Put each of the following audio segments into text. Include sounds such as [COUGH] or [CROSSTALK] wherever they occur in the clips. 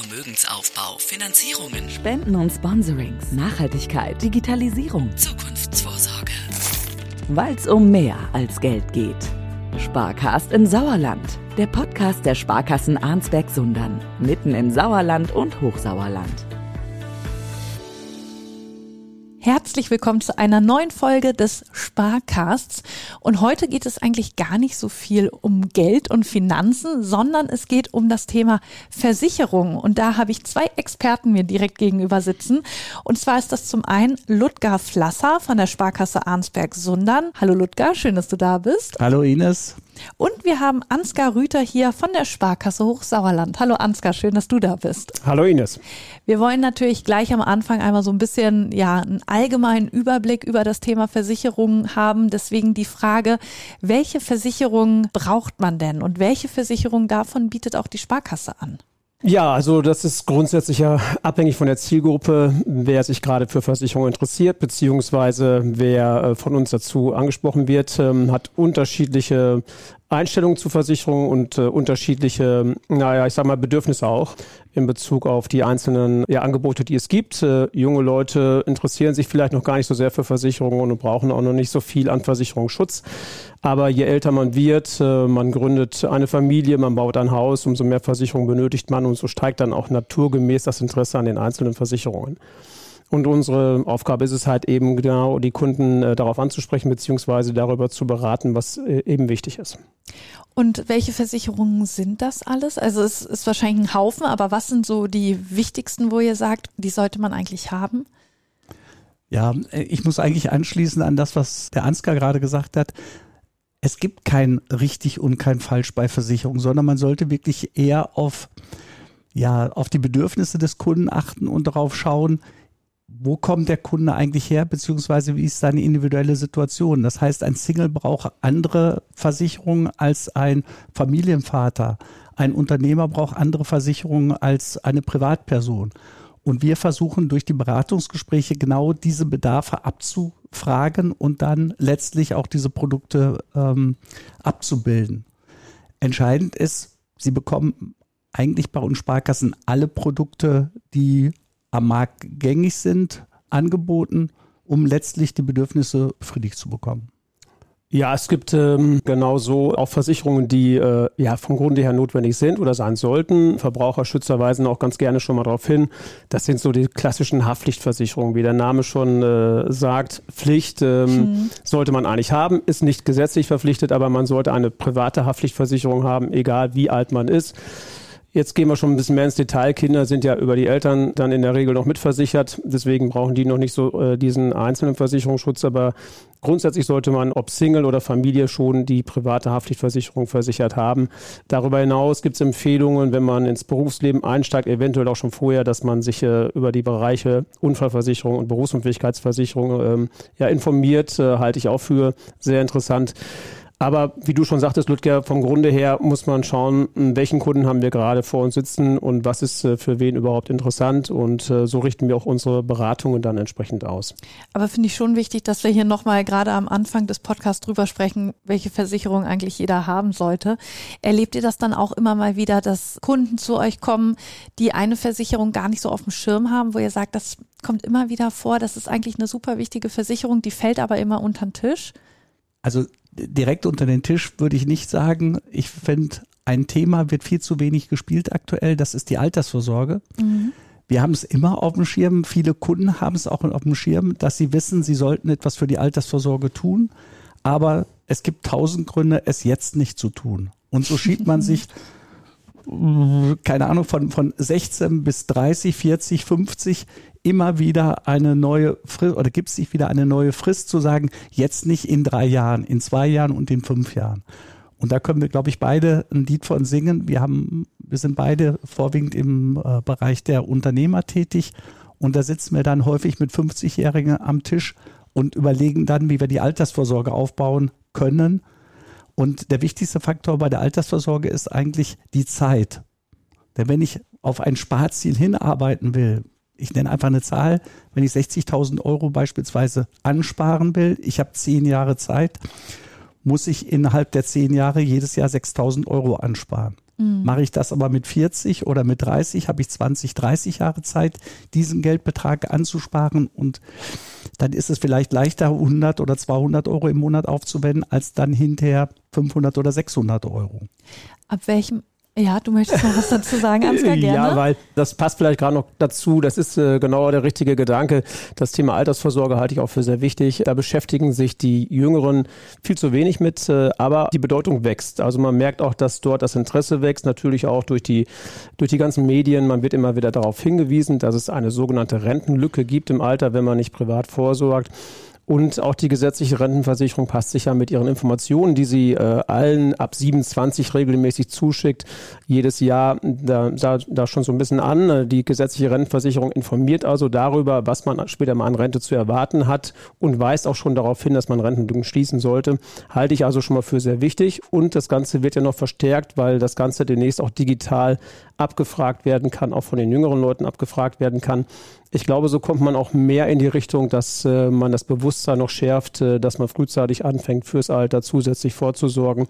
Vermögensaufbau, Finanzierungen, Spenden und Sponsorings, Nachhaltigkeit, Digitalisierung, Zukunftsvorsorge. weil es um mehr als Geld geht. Sparcast im Sauerland, der Podcast der Sparkassen Arnsberg-Sundern, mitten im Sauerland und Hochsauerland. Herzlich willkommen zu einer neuen Folge des Sparcasts. Und heute geht es eigentlich gar nicht so viel um Geld und Finanzen, sondern es geht um das Thema Versicherung. Und da habe ich zwei Experten mir direkt gegenüber sitzen. Und zwar ist das zum einen Ludger Flasser von der Sparkasse Arnsberg-Sundern. Hallo Ludger, schön, dass du da bist. Hallo Ines. Und wir haben Ansgar Rüther hier von der Sparkasse Hochsauerland. Hallo Ansgar, schön, dass du da bist. Hallo Ines. Wir wollen natürlich gleich am Anfang einmal so ein bisschen, ja, einen allgemeinen Überblick über das Thema Versicherungen haben. Deswegen die Frage, welche Versicherungen braucht man denn und welche Versicherung davon bietet auch die Sparkasse an? Ja, also das ist grundsätzlich ja abhängig von der Zielgruppe, wer sich gerade für Versicherungen interessiert, beziehungsweise wer äh, von uns dazu angesprochen wird, ähm, hat unterschiedliche Einstellungen zu Versicherungen und äh, unterschiedliche, naja, ich sag mal, Bedürfnisse auch in Bezug auf die einzelnen ja, Angebote, die es gibt. Äh, junge Leute interessieren sich vielleicht noch gar nicht so sehr für Versicherungen und brauchen auch noch nicht so viel an Versicherungsschutz. Aber je älter man wird, äh, man gründet eine Familie, man baut ein Haus, umso mehr Versicherungen benötigt man und so steigt dann auch naturgemäß das Interesse an den einzelnen Versicherungen. Und unsere Aufgabe ist es halt eben genau, die Kunden äh, darauf anzusprechen, beziehungsweise darüber zu beraten, was äh, eben wichtig ist. Und welche Versicherungen sind das alles? Also es ist wahrscheinlich ein Haufen, aber was sind so die wichtigsten, wo ihr sagt, die sollte man eigentlich haben? Ja, äh, ich muss eigentlich anschließen an das, was der Ansgar gerade gesagt hat. Es gibt kein richtig und kein falsch bei Versicherungen, sondern man sollte wirklich eher auf, ja, auf die Bedürfnisse des Kunden achten und darauf schauen, wo kommt der Kunde eigentlich her, beziehungsweise wie ist seine individuelle Situation. Das heißt, ein Single braucht andere Versicherungen als ein Familienvater. Ein Unternehmer braucht andere Versicherungen als eine Privatperson. Und wir versuchen durch die Beratungsgespräche genau diese Bedarfe abzufragen und dann letztlich auch diese Produkte ähm, abzubilden. Entscheidend ist, Sie bekommen eigentlich bei uns Sparkassen alle Produkte, die am Markt gängig sind, angeboten, um letztlich die Bedürfnisse befriedigt zu bekommen. Ja, es gibt ähm, genauso auch Versicherungen, die äh, ja vom Grunde her notwendig sind oder sein sollten. Verbraucherschützer weisen auch ganz gerne schon mal darauf hin. Das sind so die klassischen Haftpflichtversicherungen, wie der Name schon äh, sagt. Pflicht ähm, mhm. sollte man eigentlich haben, ist nicht gesetzlich verpflichtet, aber man sollte eine private Haftpflichtversicherung haben, egal wie alt man ist. Jetzt gehen wir schon ein bisschen mehr ins Detail. Kinder sind ja über die Eltern dann in der Regel noch mitversichert. Deswegen brauchen die noch nicht so äh, diesen einzelnen Versicherungsschutz. Aber grundsätzlich sollte man, ob Single oder Familie, schon die private Haftpflichtversicherung versichert haben. Darüber hinaus gibt es Empfehlungen, wenn man ins Berufsleben einsteigt, eventuell auch schon vorher, dass man sich äh, über die Bereiche Unfallversicherung und Berufsunfähigkeitsversicherung ähm, ja, informiert. Äh, halte ich auch für sehr interessant. Aber wie du schon sagtest, Ludger, vom Grunde her muss man schauen, welchen Kunden haben wir gerade vor uns sitzen und was ist äh, für wen überhaupt interessant. Und äh, so richten wir auch unsere Beratungen dann entsprechend aus. Aber finde ich schon wichtig, dass wir hier nochmal gerade am Anfang des Podcasts drüber sprechen, welche Versicherung eigentlich jeder haben sollte. Erlebt ihr das dann auch immer mal wieder, dass Kunden zu euch kommen, die eine Versicherung gar nicht so auf dem Schirm haben, wo ihr sagt, das kommt immer wieder vor, das ist eigentlich eine super wichtige Versicherung, die fällt aber immer unter den Tisch? Also direkt unter den Tisch würde ich nicht sagen. Ich finde, ein Thema wird viel zu wenig gespielt aktuell. Das ist die Altersvorsorge. Mhm. Wir haben es immer auf dem Schirm. Viele Kunden haben es auch auf dem Schirm, dass sie wissen, sie sollten etwas für die Altersvorsorge tun. Aber es gibt tausend Gründe, es jetzt nicht zu tun. Und so schiebt man [LAUGHS] sich, keine Ahnung, von, von 16 bis 30, 40, 50 immer wieder eine neue Frist oder gibt es sich wieder eine neue Frist zu sagen, jetzt nicht in drei Jahren, in zwei Jahren und in fünf Jahren. Und da können wir, glaube ich, beide ein Lied von singen. Wir haben, wir sind beide vorwiegend im äh, Bereich der Unternehmer tätig. Und da sitzen wir dann häufig mit 50-Jährigen am Tisch und überlegen dann, wie wir die Altersvorsorge aufbauen können. Und der wichtigste Faktor bei der Altersvorsorge ist eigentlich die Zeit. Denn wenn ich auf ein Sparziel hinarbeiten will, ich nenne einfach eine Zahl, wenn ich 60.000 Euro beispielsweise ansparen will, ich habe zehn Jahre Zeit, muss ich innerhalb der zehn Jahre jedes Jahr 6.000 Euro ansparen. Mhm. Mache ich das aber mit 40 oder mit 30, habe ich 20, 30 Jahre Zeit, diesen Geldbetrag anzusparen und dann ist es vielleicht leichter, 100 oder 200 Euro im Monat aufzuwenden, als dann hinterher 500 oder 600 Euro. Ab welchem ja, du möchtest noch was dazu sagen, Ansgar, [LAUGHS] gerne. Ja, weil das passt vielleicht gerade noch dazu. Das ist äh, genau der richtige Gedanke. Das Thema Altersvorsorge halte ich auch für sehr wichtig. Da beschäftigen sich die Jüngeren viel zu wenig mit, äh, aber die Bedeutung wächst. Also man merkt auch, dass dort das Interesse wächst, natürlich auch durch die, durch die ganzen Medien. Man wird immer wieder darauf hingewiesen, dass es eine sogenannte Rentenlücke gibt im Alter, wenn man nicht privat vorsorgt. Und auch die gesetzliche Rentenversicherung passt sich ja mit ihren Informationen, die sie äh, allen ab 27 regelmäßig zuschickt, jedes Jahr da, da, da schon so ein bisschen an. Die gesetzliche Rentenversicherung informiert also darüber, was man später mal an Rente zu erwarten hat und weist auch schon darauf hin, dass man Rentenlücken schließen sollte. Halte ich also schon mal für sehr wichtig. Und das Ganze wird ja noch verstärkt, weil das Ganze demnächst auch digital abgefragt werden kann, auch von den jüngeren Leuten abgefragt werden kann. Ich glaube, so kommt man auch mehr in die Richtung, dass äh, man das Bewusstsein noch schärft, äh, dass man frühzeitig anfängt, fürs Alter zusätzlich vorzusorgen.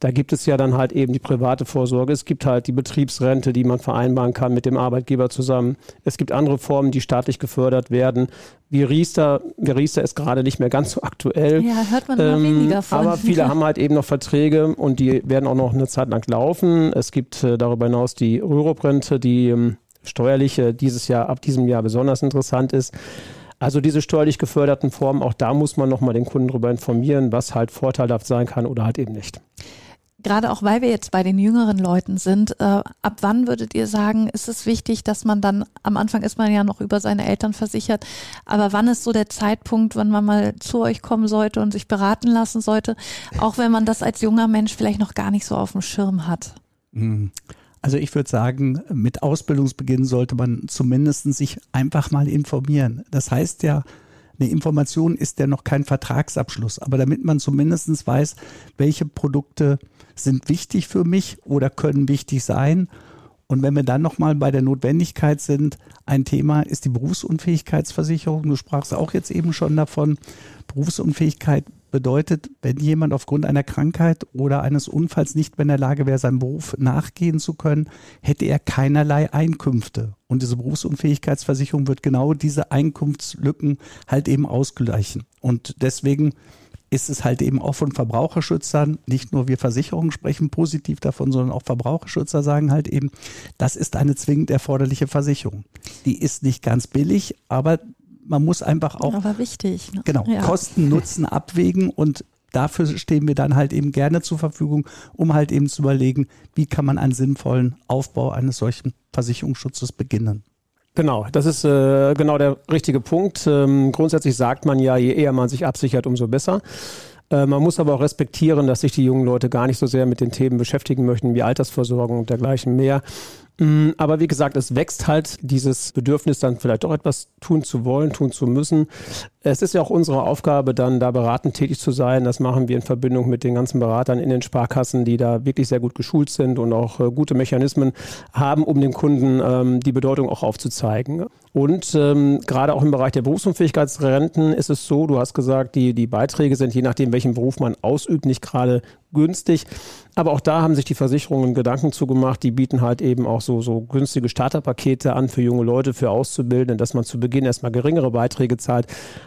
Da gibt es ja dann halt eben die private Vorsorge. Es gibt halt die Betriebsrente, die man vereinbaren kann mit dem Arbeitgeber zusammen. Es gibt andere Formen, die staatlich gefördert werden. Wie Riester, wie Riester ist gerade nicht mehr ganz so aktuell. Ja, hört man immer ähm, weniger von. Aber viele haben halt eben noch Verträge und die werden auch noch eine Zeit lang laufen. Es gibt äh, darüber hinaus die Rürup-Rente, die ähm, steuerliche dieses Jahr, ab diesem Jahr besonders interessant ist. Also diese steuerlich geförderten Formen, auch da muss man nochmal den Kunden darüber informieren, was halt vorteilhaft sein kann oder halt eben nicht. Gerade auch weil wir jetzt bei den jüngeren Leuten sind, äh, ab wann würdet ihr sagen, ist es wichtig, dass man dann, am Anfang ist man ja noch über seine Eltern versichert, aber wann ist so der Zeitpunkt, wann man mal zu euch kommen sollte und sich beraten lassen sollte, auch wenn man das als junger Mensch vielleicht noch gar nicht so auf dem Schirm hat? Mhm. Also ich würde sagen, mit Ausbildungsbeginn sollte man zumindest sich einfach mal informieren. Das heißt ja, eine Information ist ja noch kein Vertragsabschluss, aber damit man zumindest weiß, welche Produkte sind wichtig für mich oder können wichtig sein. Und wenn wir dann nochmal bei der Notwendigkeit sind, ein Thema ist die Berufsunfähigkeitsversicherung. Du sprachst auch jetzt eben schon davon. Berufsunfähigkeit bedeutet, wenn jemand aufgrund einer Krankheit oder eines Unfalls nicht mehr in der Lage wäre, seinem Beruf nachgehen zu können, hätte er keinerlei Einkünfte. Und diese Berufsunfähigkeitsversicherung wird genau diese Einkunftslücken halt eben ausgleichen. Und deswegen ist es halt eben auch von Verbraucherschützern, nicht nur wir Versicherungen sprechen positiv davon, sondern auch Verbraucherschützer sagen halt eben, das ist eine zwingend erforderliche Versicherung. Die ist nicht ganz billig, aber man muss einfach auch Aber wichtig, ne? genau ja. Kosten Nutzen [LAUGHS] abwägen und dafür stehen wir dann halt eben gerne zur Verfügung, um halt eben zu überlegen, wie kann man einen sinnvollen Aufbau eines solchen Versicherungsschutzes beginnen. Genau, das ist äh, genau der richtige Punkt. Ähm, grundsätzlich sagt man ja, je eher man sich absichert, umso besser. Äh, man muss aber auch respektieren, dass sich die jungen Leute gar nicht so sehr mit den Themen beschäftigen möchten wie Altersversorgung und dergleichen mehr. Mm, aber wie gesagt, es wächst halt dieses Bedürfnis, dann vielleicht doch etwas tun zu wollen, tun zu müssen. Es ist ja auch unsere Aufgabe, dann da beratend tätig zu sein. Das machen wir in Verbindung mit den ganzen Beratern in den Sparkassen, die da wirklich sehr gut geschult sind und auch äh, gute Mechanismen haben, um dem Kunden ähm, die Bedeutung auch aufzuzeigen. Und ähm, gerade auch im Bereich der Berufsunfähigkeitsrenten ist es so, du hast gesagt, die, die Beiträge sind je nachdem, welchen Beruf man ausübt, nicht gerade günstig. Aber auch da haben sich die Versicherungen Gedanken zugemacht. Die bieten halt eben auch so, so günstige Starterpakete an für junge Leute, für Auszubildende, dass man zu Beginn erstmal geringere Beiträge zahlt.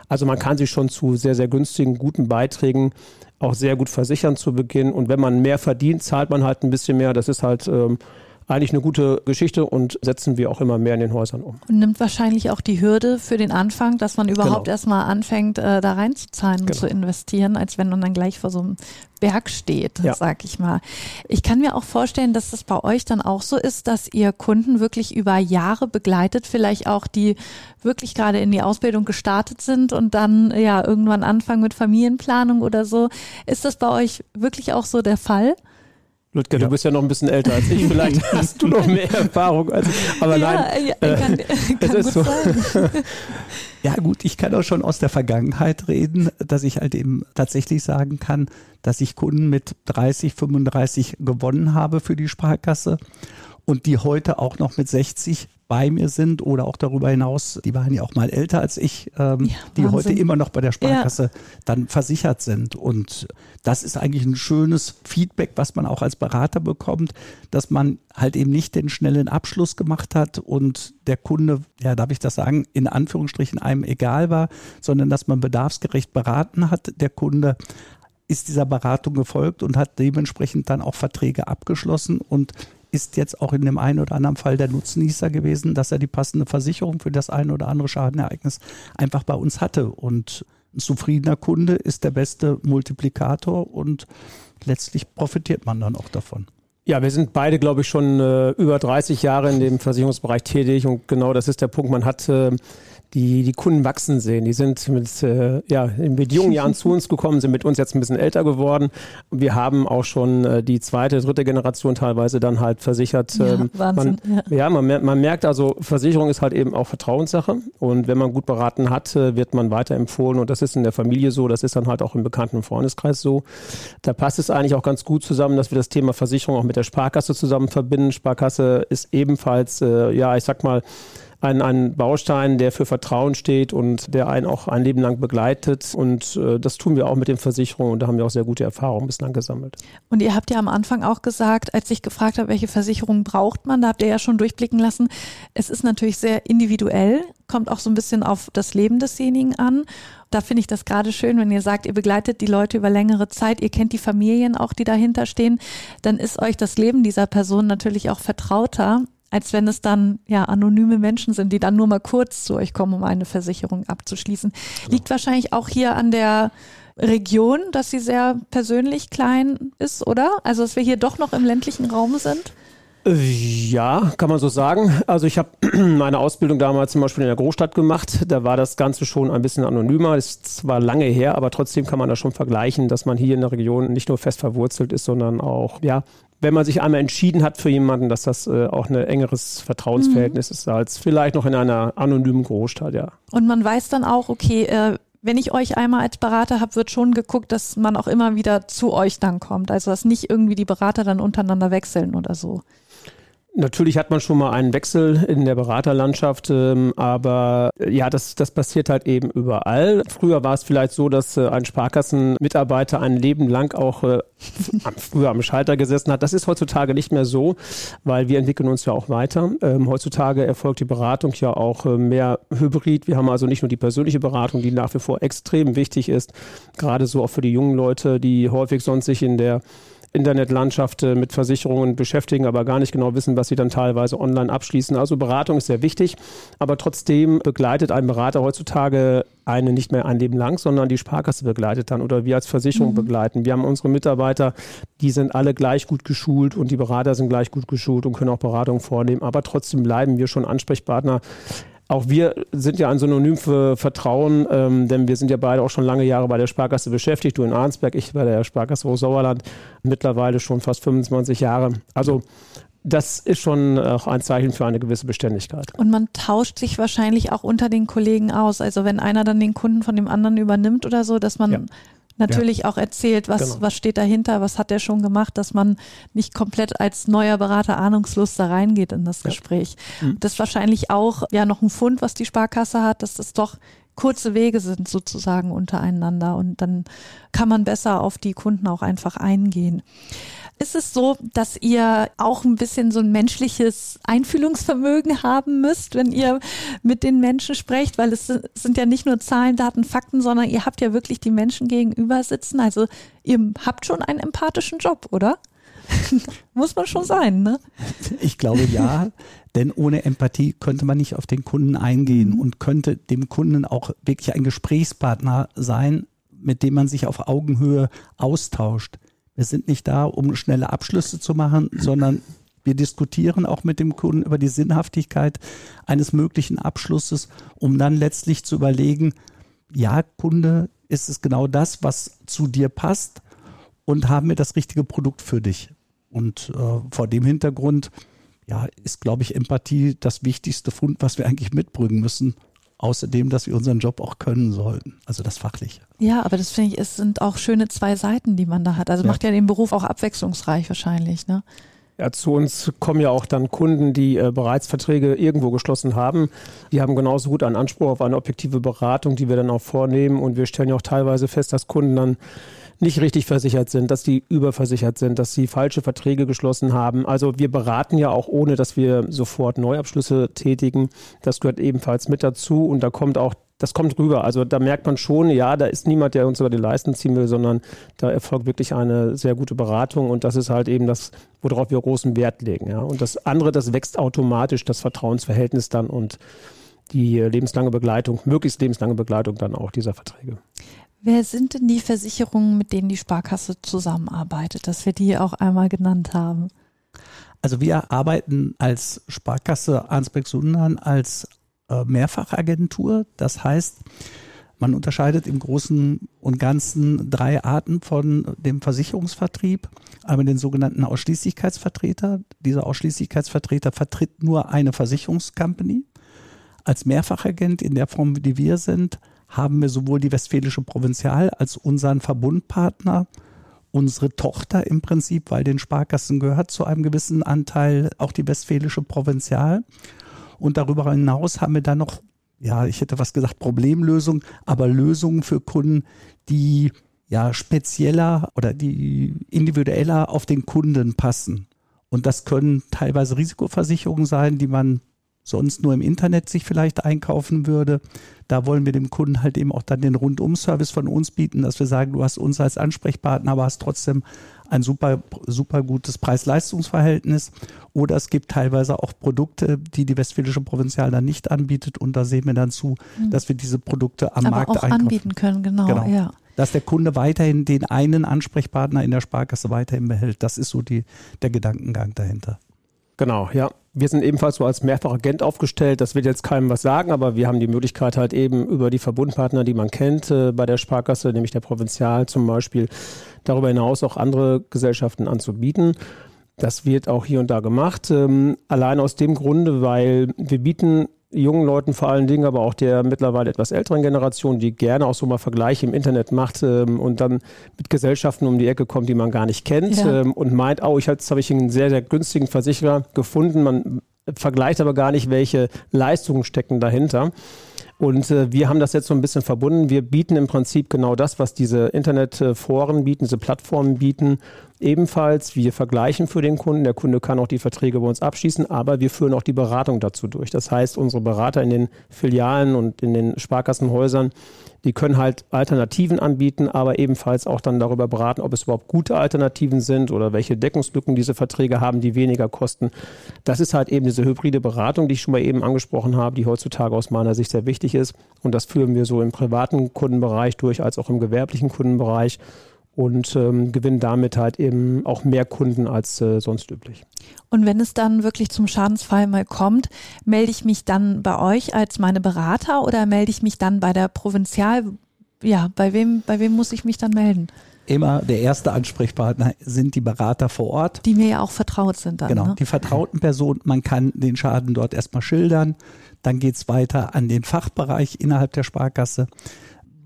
Also man kann sich schon zu sehr, sehr günstigen, guten Beiträgen auch sehr gut versichern zu Beginn. Und wenn man mehr verdient, zahlt man halt ein bisschen mehr. Das ist halt ähm, eigentlich eine gute Geschichte und setzen wir auch immer mehr in den Häusern um. Und nimmt wahrscheinlich auch die Hürde für den Anfang, dass man überhaupt genau. erstmal anfängt, äh, da reinzuzahlen und genau. zu investieren, als wenn man dann gleich vor so einem Berg steht, ja. sag ich mal. Ich kann mir auch vorstellen, dass das bei euch dann auch so ist, dass ihr Kunden wirklich über Jahre begleitet, vielleicht auch die wirklich gerade in die Ausbildung gestartet sind und dann ja irgendwann anfangen mit Familienplanung oder so. Ist das bei euch wirklich auch so der Fall? Ludger, ja. du bist ja noch ein bisschen älter als ich. [LAUGHS] Vielleicht hast du noch mehr Erfahrung als ich. Aber ja, nein, ja, äh, kann, kann es ist so. Sein. [LAUGHS] Ja gut, ich kann auch schon aus der Vergangenheit reden, dass ich halt eben tatsächlich sagen kann, dass ich Kunden mit 30, 35 gewonnen habe für die Sparkasse und die heute auch noch mit 60 bei mir sind oder auch darüber hinaus, die waren ja auch mal älter als ich, ähm, Ja, die heute immer noch bei der Sparkasse dann versichert sind. Und das ist eigentlich ein schönes Feedback, was man auch als Berater bekommt, dass man halt eben nicht den schnellen Abschluss gemacht hat und der Kunde, ja, darf ich das sagen, in Anführungsstrichen einem egal war, sondern dass man bedarfsgerecht beraten hat. Der Kunde ist dieser Beratung gefolgt und hat dementsprechend dann auch Verträge abgeschlossen und ist jetzt auch in dem einen oder anderen Fall der Nutznießer gewesen, dass er die passende Versicherung für das ein oder andere Schadenereignis einfach bei uns hatte. Und ein zufriedener Kunde ist der beste Multiplikator und letztlich profitiert man dann auch davon. Ja, wir sind beide, glaube ich, schon äh, über 30 Jahre in dem Versicherungsbereich tätig und genau das ist der Punkt. Man hat äh, die, die Kunden wachsen sehen. Die sind mit, äh, ja, mit jungen Jahren zu uns gekommen, sind mit uns jetzt ein bisschen älter geworden. Wir haben auch schon äh, die zweite, dritte Generation teilweise dann halt versichert. Ja, Ähm, Wahnsinn, Man, ja, man, mer- man merkt also, Versicherung ist halt eben auch Vertrauenssache. Und wenn man gut beraten hat, äh, wird man weiterempfohlen. Und das ist in der Familie so, das ist dann halt auch im bekannten Freundeskreis so. Da passt es eigentlich auch ganz gut zusammen, dass wir das Thema Versicherung auch mit der Sparkasse zusammen verbinden. Sparkasse ist ebenfalls, äh, ja, ich sag mal, ein, ein Baustein, der für Vertrauen steht und der einen auch ein Leben lang begleitet. Und äh, das tun wir auch mit den Versicherungen und da haben wir auch sehr gute Erfahrungen bislang gesammelt. Und ihr habt ja am Anfang auch gesagt, als ich gefragt habe, welche Versicherung braucht man, da habt ihr ja schon durchblicken lassen, es ist natürlich sehr individuell, kommt auch so ein bisschen auf das Leben desjenigen an. Da finde ich das gerade schön, wenn ihr sagt, ihr begleitet die Leute über längere Zeit, ihr kennt die Familien auch, die dahinter stehen, dann ist euch das Leben dieser Person natürlich auch vertrauter, als wenn es dann ja anonyme Menschen sind, die dann nur mal kurz zu euch kommen, um eine Versicherung abzuschließen. Liegt wahrscheinlich auch hier an der Region, dass sie sehr persönlich klein ist, oder? Also, dass wir hier doch noch im ländlichen Raum sind? Ja, kann man so sagen. Also ich habe [CLEARS THROAT] meine Ausbildung damals zum Beispiel in der Großstadt gemacht. Da war das Ganze schon ein bisschen anonymer. Ist zwar lange her, aber trotzdem kann man das schon vergleichen, dass man hier in der Region nicht nur fest verwurzelt ist, sondern auch, ja, wenn man sich einmal entschieden hat für jemanden, dass das äh, auch ein engeres Vertrauensverhältnis ist als vielleicht noch in einer anonymen Großstadt, ja. Und man weiß dann auch, okay, äh, wenn ich euch einmal als Berater habe, wird schon geguckt, dass man auch immer wieder zu euch dann kommt. Also, dass nicht irgendwie die Berater dann untereinander wechseln oder so. Natürlich hat man schon mal einen Wechsel in der Beraterlandschaft, ähm, aber äh, ja, das, das passiert halt eben überall. Früher war es vielleicht so, dass äh, ein Sparkassenmitarbeiter ein Leben lang auch äh, [LAUGHS] früher am Schalter gesessen hat. Das ist heutzutage nicht mehr so, weil wir entwickeln uns ja auch weiter. Ähm, heutzutage erfolgt die Beratung ja auch mehr hybrid. Wir haben also nicht nur die persönliche Beratung, die nach wie vor extrem wichtig ist, gerade so auch für die jungen Leute, die häufig sonst sich in der Internetlandschaft äh, mit Versicherungen beschäftigen, aber gar nicht genau wissen, was sie dann teilweise online abschließen. Also Beratung ist sehr wichtig, aber trotzdem begleitet ein Berater heutzutage einen nicht mehr ein Leben lang, sondern die Sparkasse begleitet dann oder wir als Versicherung begleiten. Wir haben unsere Mitarbeiter, die sind alle gleich gut geschult und die Berater sind gleich gut geschult und können auch Beratung vornehmen, aber trotzdem bleiben wir schon Ansprechpartner auch wir sind ja ein Synonym für Vertrauen, ähm, denn wir sind ja beide auch schon lange Jahre bei der Sparkasse beschäftigt. Du in Arnsberg, ich bei der Sparkasse Hochsauerland, mittlerweile schon fast 25 Jahre. Also das ist schon auch ein Zeichen für eine gewisse Beständigkeit. Und man tauscht sich wahrscheinlich auch unter den Kollegen aus. Also wenn einer dann den Kunden von dem anderen übernimmt oder so, dass man Ja. Natürlich auch erzählt, was, Genau. was steht dahinter, was hat der schon gemacht, dass man nicht komplett als neuer Berater ahnungslos da reingeht in das Gespräch. Mhm. Das ist wahrscheinlich auch ja noch ein Fund, was die Sparkasse hat, dass das doch kurze Wege sind sozusagen untereinander und dann kann man besser auf die Kunden auch einfach eingehen. Ist es so, dass ihr auch ein bisschen so ein menschliches Einfühlungsvermögen haben müsst, wenn ihr mit den Menschen sprecht? Weil es sind- ja nicht nur Zahlen, Daten, Fakten, sondern ihr habt ja wirklich die Menschen gegenüber sitzen. Also ihr habt schon einen empathischen Job, oder? [LAUGHS] Muss man schon sein, ne? Ich glaube ja, denn ohne Empathie könnte man nicht auf den Kunden eingehen und könnte dem Kunden auch wirklich ein Gesprächspartner sein, mit dem man sich auf Augenhöhe austauscht. Wir sind nicht da, um schnelle Abschlüsse zu machen, sondern wir diskutieren auch mit dem Kunden über die Sinnhaftigkeit eines möglichen Abschlusses, um dann letztlich zu überlegen, ja, Kunde, ist es genau das, was zu dir passt und haben wir das richtige Produkt für dich? Und äh, vor dem Hintergrund, ja, ist, glaube ich, Empathie das wichtigste Fund, was wir eigentlich mitbringen müssen. Außerdem, dass wir unseren Job auch können sollten, also das Fachliche. Ja, aber das finde ich, es sind auch schöne zwei Seiten, die man da hat. Also Ja. macht ja den Beruf auch abwechslungsreich wahrscheinlich, ne? Ja, zu uns kommen ja auch dann Kunden, die äh, bereits Verträge irgendwo geschlossen haben. Die haben genauso gut einen Anspruch auf eine objektive Beratung, die wir dann auch vornehmen. Und wir stellen ja auch teilweise fest, dass Kunden dann nicht richtig versichert sind, dass die überversichert sind, dass sie falsche Verträge geschlossen haben. Also wir beraten ja auch ohne, dass wir sofort Neuabschlüsse tätigen. Das gehört ebenfalls mit dazu und da kommt auch das kommt rüber. Also da merkt man schon, ja, da ist niemand, der uns über die Leisten ziehen will, sondern da erfolgt wirklich eine sehr gute Beratung und das ist halt eben das, worauf wir großen Wert legen. Ja. Und das andere, das wächst automatisch, das Vertrauensverhältnis dann und die lebenslange Begleitung, möglichst lebenslange Begleitung dann auch dieser Verträge. Wer sind denn die Versicherungen, mit denen die Sparkasse zusammenarbeitet, dass wir die auch einmal genannt haben? Also wir arbeiten als Sparkasse Arnsberg-Sundern als äh, Mehrfachagentur. Das heißt, man unterscheidet im Großen und Ganzen drei Arten von dem Versicherungsvertrieb. Einmal den sogenannten Ausschließlichkeitsvertreter. Dieser Ausschließlichkeitsvertreter vertritt nur eine Versicherungscompany. Als Mehrfachagent in der Form, wie wir sind, haben wir sowohl die Westfälische Provinzial als unseren Verbundpartner, unsere Tochter im Prinzip, weil den Sparkassen gehört zu einem gewissen Anteil auch die Westfälische Provinzial. Und darüber hinaus haben wir dann noch, ja, ich hätte was gesagt, Problemlösungen, aber Lösungen für Kunden, die ja spezieller oder die individueller auf den Kunden passen. Und das können teilweise Risikoversicherungen sein, die man sonst nur im Internet sich vielleicht einkaufen würde. Da wollen wir dem Kunden halt eben auch dann den Rundum-Service von uns bieten, dass wir sagen, du hast uns als Ansprechpartner, aber hast trotzdem ein super, super gutes Preis-Leistungs-Verhältnis. Oder es gibt teilweise auch Produkte, die die Westfälische Provinzial dann nicht anbietet. Und da sehen wir dann zu, mhm. dass wir diese Produkte am aber Markt auch einkaufen. anbieten können, genau, genau. Ja. Dass der Kunde weiterhin den einen Ansprechpartner in der Sparkasse weiterhin behält. Das ist so die, der Gedankengang dahinter. Genau, ja. Wir sind ebenfalls so als Mehrfachagent aufgestellt. Das wird jetzt keinem was sagen, aber wir haben die Möglichkeit halt eben über die Verbundpartner, die man kennt äh, bei der Sparkasse, nämlich der Provinzial zum Beispiel, darüber hinaus auch andere Gesellschaften anzubieten. Das wird auch hier und da gemacht. Ähm, allein aus dem Grunde, weil wir bieten jungen Leuten vor allen Dingen, aber auch der mittlerweile etwas älteren Generation, die gerne auch so mal Vergleiche im Internet macht ähm, und dann mit Gesellschaften um die Ecke kommt, die man gar nicht kennt ja. ähm, und meint, oh, ich, jetzt habe ich einen sehr, sehr günstigen Versicherer gefunden. Man vergleicht aber gar nicht, welche Leistungen stecken dahinter. Und äh, wir haben das jetzt so ein bisschen verbunden. Wir bieten im Prinzip genau das, was diese Internetforen bieten, diese Plattformen bieten, ebenfalls. Wir vergleichen für den Kunden. Der Kunde kann auch die Verträge bei uns abschließen, aber wir führen auch die Beratung dazu durch. Das heißt, unsere Berater in den Filialen und in den Sparkassenhäusern die können halt Alternativen anbieten, aber ebenfalls auch dann darüber beraten, ob es überhaupt gute Alternativen sind oder welche Deckungslücken diese Verträge haben, die weniger kosten. Das ist halt eben diese hybride Beratung, die ich schon mal eben angesprochen habe, die heutzutage aus meiner Sicht sehr wichtig ist. Und das führen wir so im privaten Kundenbereich durch als auch im gewerblichen Kundenbereich und ähm, gewinnen damit halt eben auch mehr Kunden als äh, sonst üblich. Und wenn es dann wirklich zum Schadensfall mal kommt, melde ich mich dann bei euch als meine Berater oder melde ich mich dann bei der Provinzial? Ja, bei wem, bei wem muss ich mich dann melden? Immer der erste Ansprechpartner sind die Berater vor Ort. Die mir ja auch vertraut sind dann. Genau, ne? die vertrauten Personen. Man kann den Schaden dort erstmal schildern. Dann geht's weiter an den Fachbereich innerhalb der Sparkasse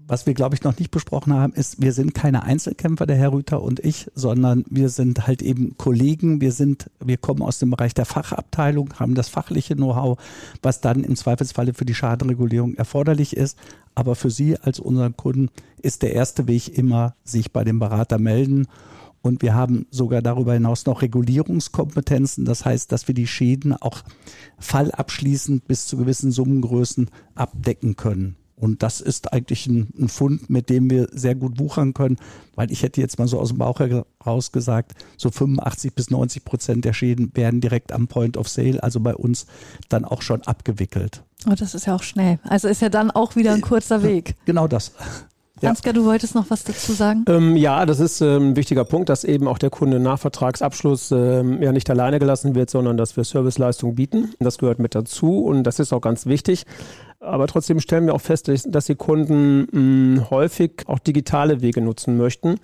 was wir, glaube ich, noch nicht besprochen haben, ist, wir sind keine Einzelkämpfer, der Herr Rüther und ich, sondern wir sind halt eben Kollegen. Wir sind, wir kommen aus dem Bereich der Fachabteilung, haben das fachliche Know-how, was dann im Zweifelsfalle für die Schadenregulierung erforderlich ist. Aber für Sie als unseren Kunden ist der erste Weg immer, sich bei dem Berater melden. Und wir haben sogar darüber hinaus noch Regulierungskompetenzen. Das heißt, dass wir die Schäden auch fallabschließend bis zu gewissen Summengrößen abdecken können. Und das ist eigentlich ein, ein, Fund, mit dem wir sehr gut wuchern können, weil ich hätte jetzt mal so aus dem Bauch heraus gesagt, so 85 bis 90 Prozent der Schäden werden direkt am Point of Sale, also bei uns, dann auch schon abgewickelt. Oh, das ist ja auch schnell. Also ist ja dann auch wieder ein kurzer Weg. Genau das. Ja. [LAUGHS] Ansgar, du wolltest noch was dazu sagen? Ähm, ja, das ist ähm, ein wichtiger Punkt, dass eben auch der Kunde nach Vertragsabschluss ähm, ja nicht alleine gelassen wird, sondern dass wir Serviceleistungen bieten. Das gehört mit dazu und das ist auch ganz wichtig. Aber trotzdem stellen wir auch fest, dass die Kunden mh, hm, häufig auch digitale Wege nutzen möchten.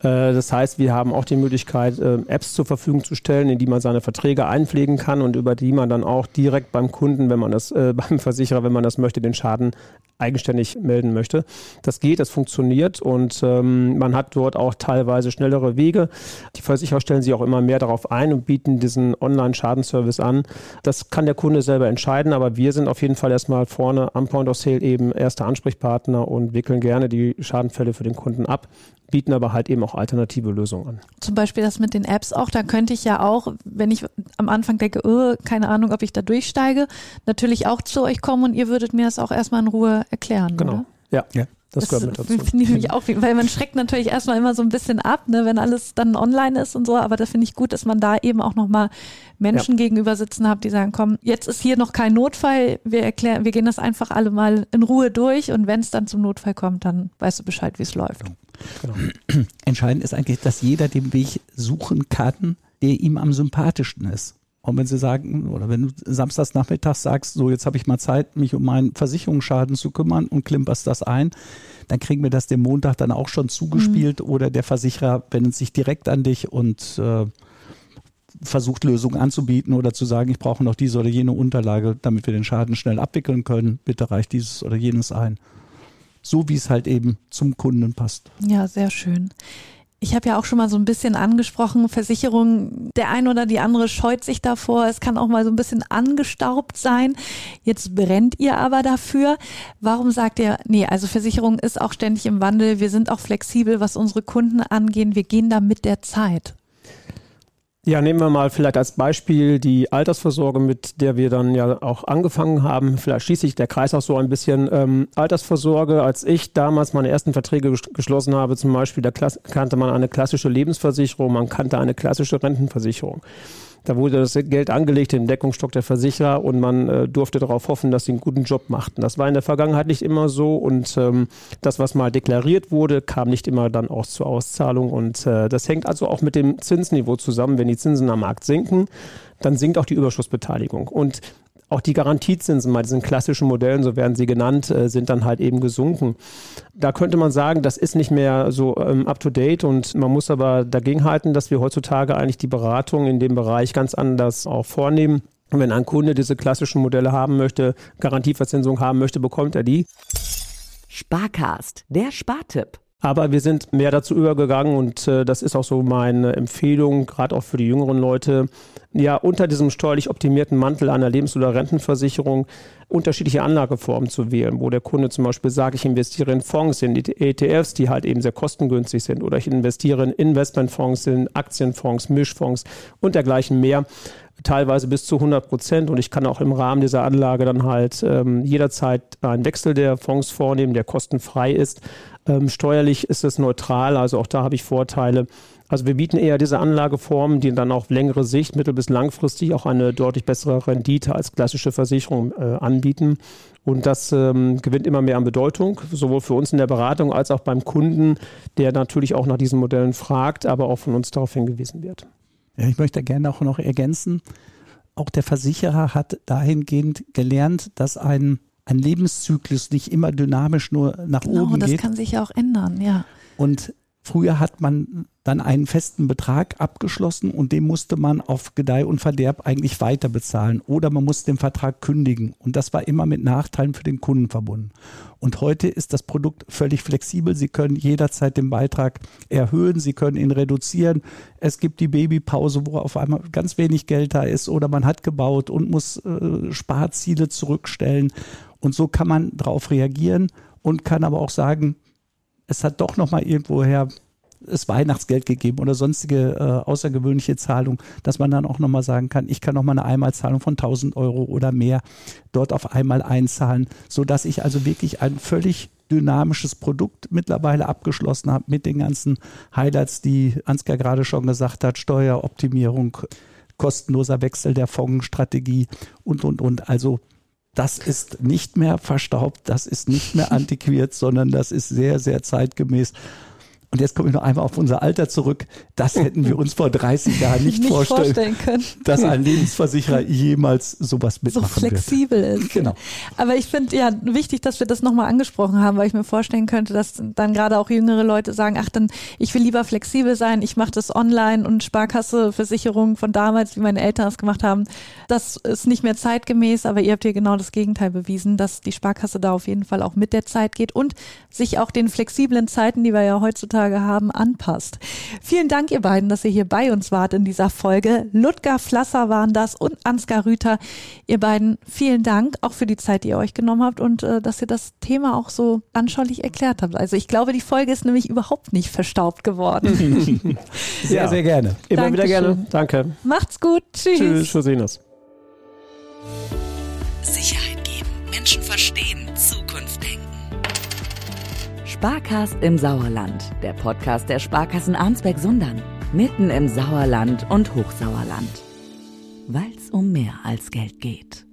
Äh, das heißt, wir haben auch die Möglichkeit, äh, Apps zur Verfügung zu stellen, in die man seine Verträge einpflegen kann und über die man dann auch direkt beim Kunden, wenn man das, äh, [LAUGHS] beim Versicherer, wenn man das möchte, den Schaden eigenständig melden möchte. Das geht, das funktioniert und ähm, man hat dort auch teilweise schnellere Wege. Die Versicherer stellen sich auch immer mehr darauf ein und bieten diesen Online-Schadenservice an. Das kann der Kunde selber entscheiden, aber wir sind auf jeden Fall erstmal vorne am Point of Sale eben erster Ansprechpartner und wickeln gerne die Schadenfälle für den Kunden ab bieten aber halt eben auch alternative Lösungen an. Zum Beispiel das mit den Apps auch, da könnte ich ja auch, wenn ich am Anfang denke, oh, keine Ahnung, ob ich da durchsteige, natürlich auch zu euch kommen und ihr würdet mir das auch erstmal in Ruhe erklären. Genau. Oder? Ja. Ja. Das, gehört mit dazu. Finde ich nämlich auch, weil man schreckt natürlich erstmal immer so ein bisschen ab, ne, wenn alles dann online ist und so, aber das finde ich gut, dass man da eben auch nochmal Menschen ja. gegenüber sitzen hat, die sagen, komm, jetzt ist hier noch kein Notfall, wir erklären, wir gehen das einfach alle mal in Ruhe durch und wenn es dann zum Notfall kommt, dann weißt du Bescheid, wie es läuft. Genau. [CLEARS THROAT] Entscheidend ist eigentlich, dass jeder den Weg suchen kann, der ihm am sympathischsten ist. Und wenn Sie sagen, oder wenn du samstags nachmittags sagst, so jetzt habe ich mal Zeit, mich um meinen Versicherungsschaden zu kümmern und klimperst das ein, dann kriegen wir das den Montag dann auch schon zugespielt mhm. oder der Versicherer wendet sich direkt an dich und äh, versucht Lösungen anzubieten oder zu sagen, ich brauche noch diese oder jene Unterlage, damit wir den Schaden schnell abwickeln können. Bitte reicht dieses oder jenes ein. So wie es halt eben zum Kunden passt. Ja, sehr schön. Ich habe ja auch schon mal so ein bisschen angesprochen, Versicherung, der ein oder die andere scheut sich davor. Es kann auch mal so ein bisschen angestaubt sein. Jetzt brennt ihr aber dafür. Warum sagt ihr, nee, also Versicherung ist auch ständig im Wandel. Wir sind auch flexibel, was unsere Kunden angehen. Wir gehen da mit der Zeit. Ja, nehmen wir mal vielleicht als Beispiel die Altersvorsorge, mit der wir dann ja auch angefangen haben. Vielleicht schließt sich der Kreis auch so ein bisschen. Ähm, Altersvorsorge, als ich damals meine ersten Verträge geschlossen habe, zum Beispiel, da kannte man eine klassische Lebensversicherung, man kannte eine klassische Rentenversicherung. Da wurde das Geld angelegt den Deckungsstock der Versicherer und man äh, durfte darauf hoffen, dass sie einen guten Job machten. Das war in der Vergangenheit nicht immer so und ähm, das, was mal deklariert wurde, kam nicht immer dann auch zur Auszahlung und äh, das hängt also auch mit dem Zinsniveau zusammen. Wenn die Zinsen am Markt sinken, dann sinkt auch die Überschussbeteiligung. Und auch die Garantiezinsen bei diesen klassischen Modellen, so werden sie genannt, äh, sind dann halt eben gesunken. Da könnte man sagen, das ist nicht mehr so ähm, up-to-date und man muss aber dagegenhalten, dass wir heutzutage eigentlich die Beratung in dem Bereich ganz anders auch vornehmen. Und wenn ein Kunde diese klassischen Modelle haben möchte, Garantieverzinsung haben möchte, bekommt er die. Sparcast, der Spartipp. Aber wir sind mehr dazu übergegangen und äh, das ist auch so meine Empfehlung, gerade auch für die jüngeren Leute, ja unter diesem steuerlich optimierten Mantel einer Lebens- oder Rentenversicherung unterschiedliche Anlageformen zu wählen, wo der Kunde zum Beispiel sagt, ich investiere in Fonds, in ETFs, die halt eben sehr kostengünstig sind, oder ich investiere in Investmentfonds, in Aktienfonds, Mischfonds und dergleichen mehr teilweise bis zu 100 Prozent und ich kann auch im Rahmen dieser Anlage dann halt ähm, jederzeit einen Wechsel der Fonds vornehmen, der kostenfrei ist. Ähm, steuerlich ist es neutral, also auch da habe ich Vorteile. Also wir bieten eher diese Anlageformen, die dann auf längere Sicht, mittel- bis langfristig auch eine deutlich bessere Rendite als klassische Versicherung äh, anbieten. Und das ähm, gewinnt immer mehr an Bedeutung, sowohl für uns in der Beratung als auch beim Kunden, der natürlich auch nach diesen Modellen fragt, aber auch von uns darauf hingewiesen wird. Ja, ich möchte gerne auch noch ergänzen, auch der Versicherer hat dahingehend gelernt, dass ein, ein Lebenszyklus nicht immer dynamisch nur nach genau, oben geht. Das kann sich ja auch ändern, ja. Und früher hat man dann einen festen Betrag abgeschlossen und den musste man auf Gedeih und Verderb eigentlich weiter bezahlen oder man musste den Vertrag kündigen und das war immer mit Nachteilen für den Kunden verbunden. Und heute ist das Produkt völlig flexibel. Sie können jederzeit den Beitrag erhöhen, Sie können ihn reduzieren. Es gibt die Babypause, wo auf einmal ganz wenig Geld da ist oder man hat gebaut und muss äh, Sparziele zurückstellen und so kann man darauf reagieren und kann aber auch sagen, es hat doch noch mal irgendwoher es Weihnachtsgeld gegeben oder sonstige äh, außergewöhnliche Zahlung, dass man dann auch nochmal sagen kann, ich kann nochmal eine Einmalzahlung von 1000 Euro oder mehr dort auf einmal einzahlen, so dass ich also wirklich ein völlig dynamisches Produkt mittlerweile abgeschlossen habe mit den ganzen Highlights, die Ansgar gerade schon gesagt hat, Steueroptimierung, kostenloser Wechsel der Fondsstrategie und, und, und. Also das ist nicht mehr verstaubt, das ist nicht mehr antiquiert, sondern das ist sehr, sehr zeitgemäß. Und jetzt komme ich noch einmal auf unser Alter zurück. Das hätten wir uns vor 30 Jahren nicht, Nicht vorstellen, vorstellen können. dass ein Lebensversicherer jemals sowas so mitmachen wird. flexibel ist. Genau. Aber ich finde ja wichtig, dass wir das nochmal angesprochen haben, weil ich mir vorstellen könnte, dass dann gerade auch jüngere Leute sagen, ach dann, ich will lieber flexibel sein, ich mache das online und Sparkasse, Versicherung von damals, wie meine Eltern es gemacht haben, das ist nicht mehr zeitgemäß, aber ihr habt hier genau das Gegenteil bewiesen, dass die Sparkasse da auf jeden Fall auch mit der Zeit geht und sich auch den flexiblen Zeiten, die wir ja heutzutage haben, anpasst. Vielen Dank, ihr beiden, dass ihr hier bei uns wart in dieser Folge. Ludger Flasser waren das und Ansgar Rüther. Ihr beiden, vielen Dank auch für die Zeit, die ihr euch genommen habt und äh, dass ihr das Thema auch so anschaulich erklärt habt. Also ich glaube, die Folge ist nämlich überhaupt nicht verstaubt geworden. [LAUGHS] Sehr, Ja. sehr gerne. Immer wieder Dankeschön. gerne. Danke. Macht's gut. Tschüss. Tschüss. Wir sehen uns. Sicherheit geben, Menschen verstehen. Sparkast im Sauerland, der Podcast der Sparkassen Arnsberg-Sundern. Mitten im Sauerland und Hochsauerland. Weil's um mehr als Geld geht.